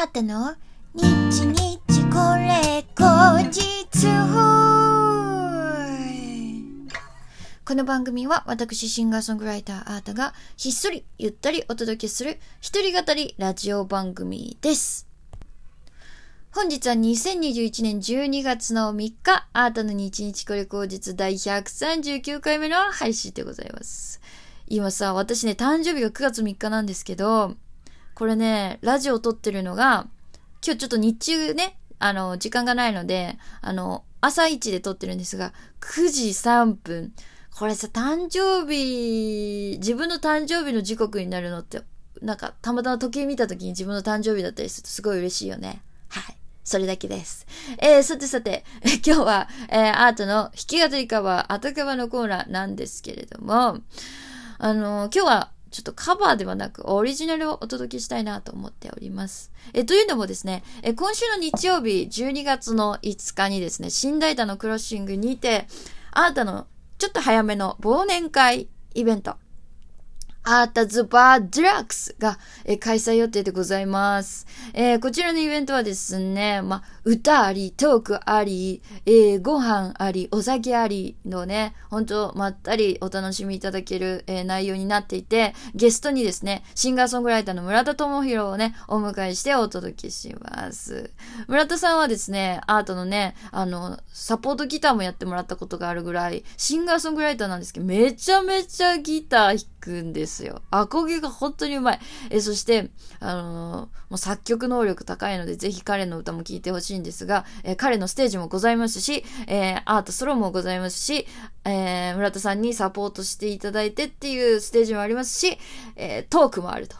あーたの？日日これ後日この番組は私シンガーソングライターアータがひっそりゆったりお届けする一人語りラジオ番組です。本日は2021年12月の3日、アータの日日これ後日第139回目の配信でございます。今さ、私ね、誕生日が9月3日なんですけど、これね、ラジオ撮ってるのが、今日ちょっと日中ね、あの、時間がないので、あの、朝一で撮ってるんですが、9時3分。これさ、誕生日、自分の誕生日の時刻になるのって、なんか、たまたま時計見た時に自分の誕生日だったりするとすごい嬉しいよね。はい。それだけです。えー、さてさて、今日は、えー、アートの弾き語りカバー、後カバのコーナーなんですけれども、あの今日は、ちょっとカバーではなく、オリジナルをお届けしたいなと思っております。え、というのもですね、え、今週の日曜日、12月の5日にですね、新大田のクロッシングにて、あなたのちょっと早めの忘年会イベント、アータズバーデラックスが、えー開催予定でございます。えーこちらのイベントはですね、ま、歌あり、トークあり、えーご飯あり、お酒ありのね、本当まったりお楽しみいただける、え内容になっていて、ゲストにですね、シンガーソングライターの村田智弘をね、お迎えしてお届けします。村田さんはですね、アートのね、あの、サポートギターもやってもらったことがあるぐらい、シンガーソングライターなんですけど、めちゃめちゃギター弾くんですですよ。アコギが本当にうまい。え、そして、あのーもう作曲能力高いので、ぜひ彼の歌も聴いてほしいんですが、え彼のステージもございますし、えーアートソロもございますし、えー村田さんにサポートしていただいてっていうステージもありますし、えトークもあると。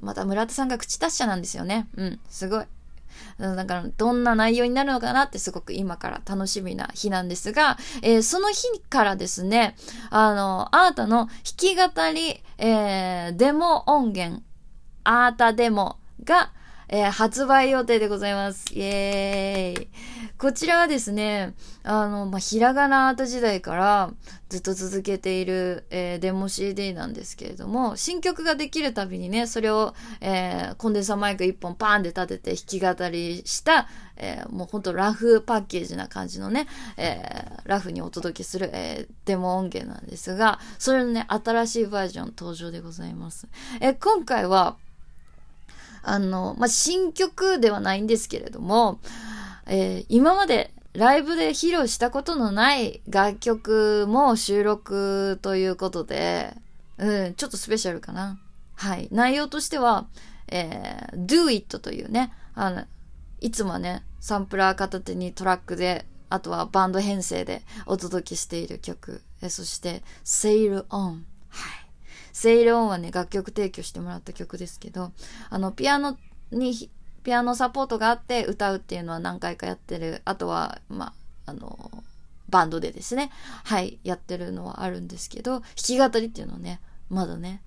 また村田さんが口達者なんですよね。うん、すごい。だから、どんな内容になるのかなってすごく今から楽しみな日なんですが、えーその日からですね、あの、アータの弾き語り、えーデモ音源、アータデモが、えー発売予定でございます。イエーイ。こちらはですね、あの、まあ、ひらがなアート時代からずっと続けている、えーデモ CD なんですけれども、新曲ができるたびにね、それを、えーコンデンサーマイク1本パーンで立てて弾き語りした、えーもうほんとラフパッケージな感じのね、えーラフにお届けする、えーデモ音源なんですが、それのね、新しいバージョン登場でございます。え今回は、あの、まあ、新曲ではないんですけれども、えー今までライブで披露したことのない楽曲も収録ということで、うん、ちょっとスペシャルかな。はい。内容としては、えー Do It というね、あの、いつもね、サンプラー片手にトラックで、あとはバンド編成でお届けしている曲。えそして、Sail On。はい。セイルオンはね、楽曲提供してもらった曲ですけど、あの、ピアノに、ピアノサポートがあって歌うっていうのは何回かやってる。あとは、まあ、あの、バンドでですね、はい、やってるのはあるんですけど、弾き語りっていうのはね、まだね、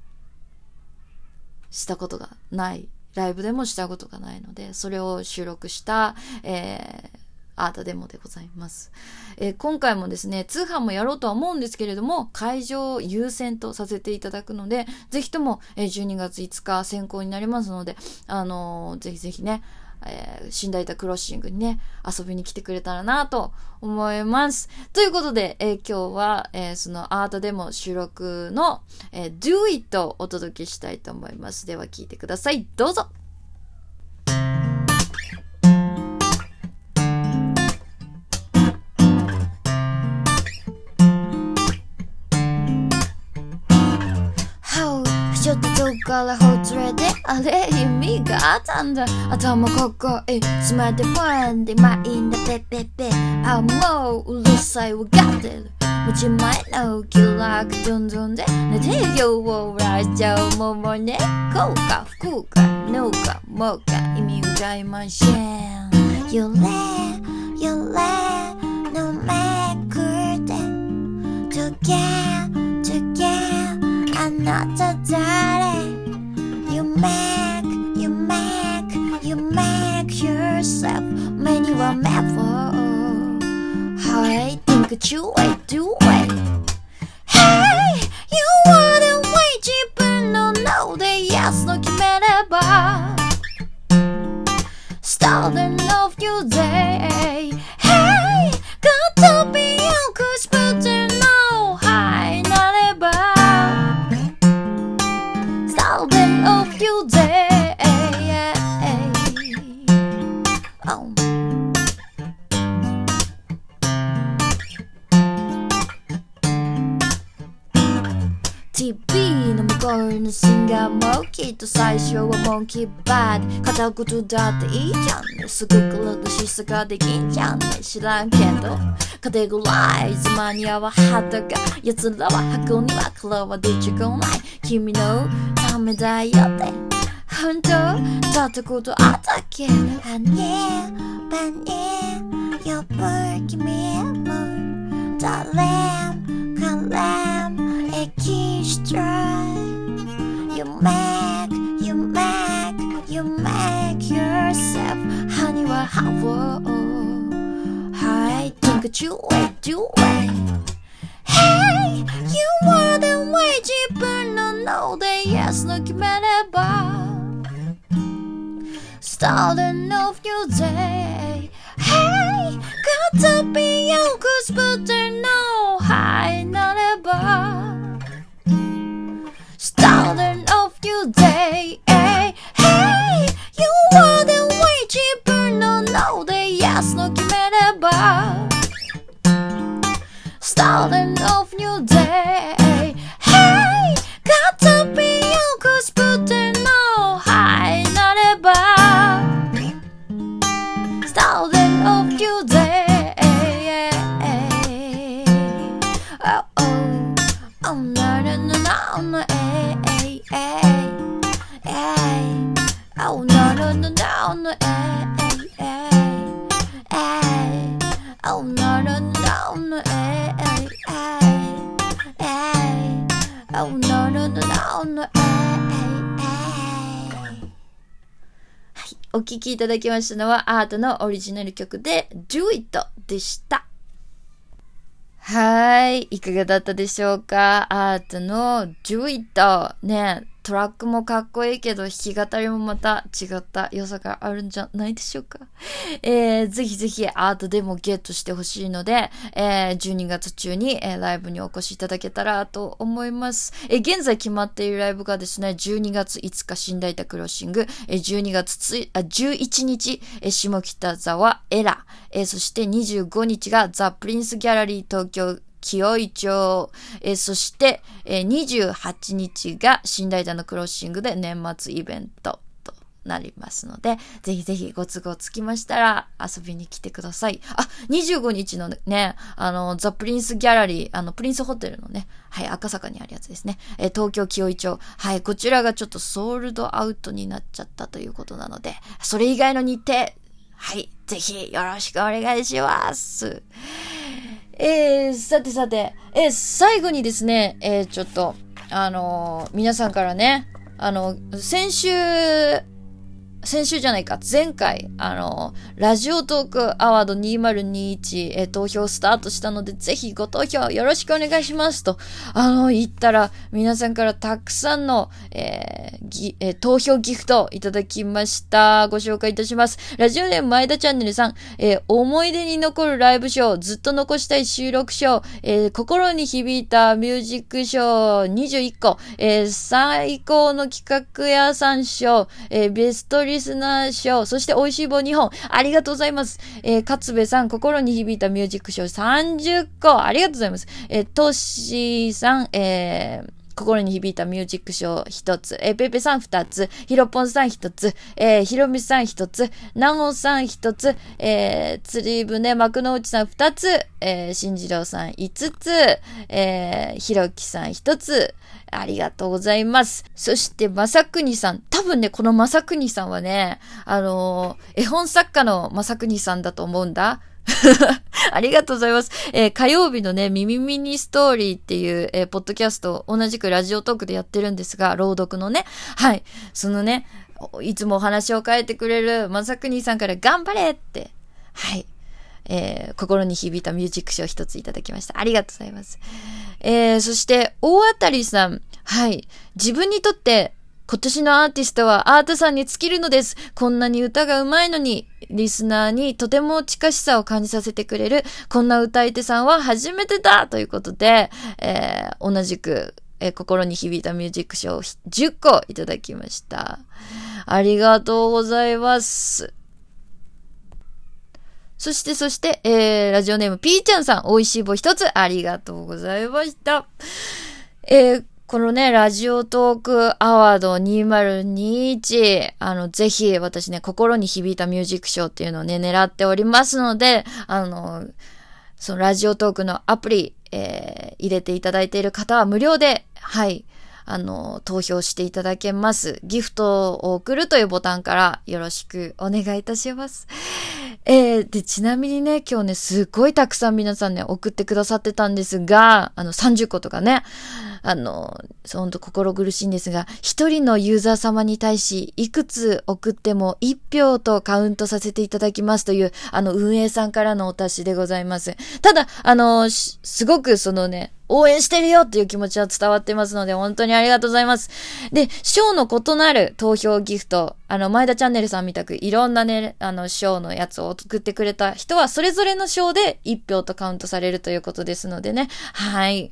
したことがない。ライブでもしたことがないので、それを収録した、えー、アートデモでございます。えー今回もですね、通販もやろうとは思うんですけれども、会場を優先とさせていただくので、ぜひとも、えー12月5日先行になりますので、あのーぜひぜひね、えー、新大田クロッシングにね、遊びに来てくれたらなと思います。ということで、えー今日は、えーそのアートデモ収録の、えー Do It をお届けしたいと思います。では聞いてください。どうぞからほつれてあれ意味があったんだ頭ここへスマートフォンでマインドペペペ。あもううるさいわかってる持ち前の気楽どんどんで寝てよをらしちゃうももねこうか福かのかもか意味ございません揺れ揺れのめくって Together, together. あなた誰 make, you make, you make yourself. Many made for How I think you way do it 初はモンキーバッド片言だっていいじゃんね。すぐ来るとしさができんじゃんね。知らんけど。カテゴライズマニアは肌が奴らは箱には黒は出てこない。君のためだよって本当だったことあったっけ？ハニーバニー呼ぶ君も。誰？my I think you wait, do wait. Hey, you were the way no, no, they yes, look better, but starting off your day. Hey, got to be your goose, but they know I not about starting off your day. No no no no no eh eh eh eh Oh no no no no eh eh eh eh Oh no no no no no eh eh eh はい。お聴きいただきましたのはアートのオリジナル曲で Do It でした。はい。いかがだったでしょうかアートの Do It。ねトラックもかっこいいけど弾き語りもまた違った良さがあるんじゃないでしょうか。えー、ぜひぜひアートでもゲットしてほしいので、えー、12月中に、えー、ライブにお越しいただけたらと思います。えー、現在決まっているライブがですね、12月5日、新大田クロッシング、えー、12月つあ11日、えー、下北沢エラ、えー、そして25日がザ・プリンスギャラリー東京清井町、えーそして、えー28日が新大田のクロッシングで年末イベントとなりますので、ぜひぜひご都合つきましたら遊びに来てください。あ、25日のね、あの、ザ・プリンスギャラリー、あの、プリンスホテルのね、はい、赤坂にあるやつですね。えー東京清井町。はい、こちらがちょっとソールドアウトになっちゃったということなので、それ以外の日程、はい、ぜひよろしくお願いします。えー、さてさて、えー最後にですね、えーちょっと、あのー皆さんからね、あの、先週、先週じゃないか、前回、あの、ラジオトークアワード2021、え投票スタートしたので、ぜひご投票よろしくお願いしますと、あの、言ったら、皆さんからたくさんの、えーぎえー投票ギフトいただきました。ご紹介いたします。ラジオネーム前田チャンネルさん、えー思い出に残るライブショー、ずっと残したい収録ショー、え心に響いたミュージックショー21個、え最高の企画屋さん賞、えーベストリリスナー賞、そして美味しい棒2本、ありがとうございます。えー、勝部さん、心に響いたミュージック賞30個、ありがとうございます。えー、トッシーさん、えー、心に響いたミュージック賞一つ、えー、ペペさん二つ、ヒロポンさん一つ、えー、ヒロミさん一つ、ナオさん一つ、えー、釣り船幕の内さん二つ、えー、新次郎さん五つ、えー、ひろきさん一つ、ありがとうございます。そして、まさくにさん。多分ね、このまさくにさんはね、あのー絵本作家のまさくにさんだと思うんだ。ありがとうございます。えー火曜日のね、ミミミニストーリーっていう、えーポッドキャスト、同じくラジオトークでやってるんですが、朗読のね。はい。そのね、いつもお話を変えてくれるまさくにさんから頑張れって、はい。えー心に響いたミュージック賞一ついただきました。ありがとうございます。えーそして、大当たりさん。はい。自分にとって今年のアーティストはアートさんに尽きるのです。こんなに歌が上手いのに、リスナーにとても近しさを感じさせてくれる、こんな歌い手さんは初めてだということで、えー、同じく、えー、心に響いたミュージック賞10個いただきました。ありがとうございます。そして、そして、えー、ラジオネーム、ピーちゃんさん、美味しい棒一つ、ありがとうございました。えー、このね、ラジオトークアワード2021、あの、ぜひ私ね、心に響いたミュージックショーっていうのをね、狙っておりますので、あの、そのラジオトークのアプリ、えー、入れていただいている方は無料で、はい、あの、投票していただけます。ギフトを送るというボタンからよろしくお願いいたします。えー、で、ちなみにね、今日ね、すっごいたくさん皆さんね、送ってくださってたんですが、あの、30個とかね、あの、ほんと心苦しいんですが、一人のユーザー様に対し、いくつ送っても1票とカウントさせていただきますという、あの、運営さんからのお達しでございます。ただ、あの、すごくそのね、応援してるよっていう気持ちは伝わってますので、本当にありがとうございます。で、賞の異なる投票ギフト、あの、前田チャンネルさんみたくいろんなね、あの、賞のやつを作ってくれた人は、それぞれの賞で1票とカウントされるということですのでね。はい。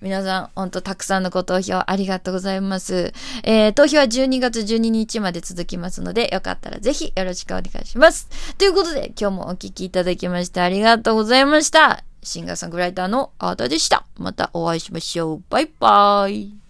皆さん、ほんとたくさんのご投票ありがとうございます。えー、投票は12月12日まで続きますので、よかったらぜひよろしくお願いします。ということで、今日もお聴きいただきましてありがとうございました。シンガーソングライターのアートでした。またお会いしましょう。バイバイ。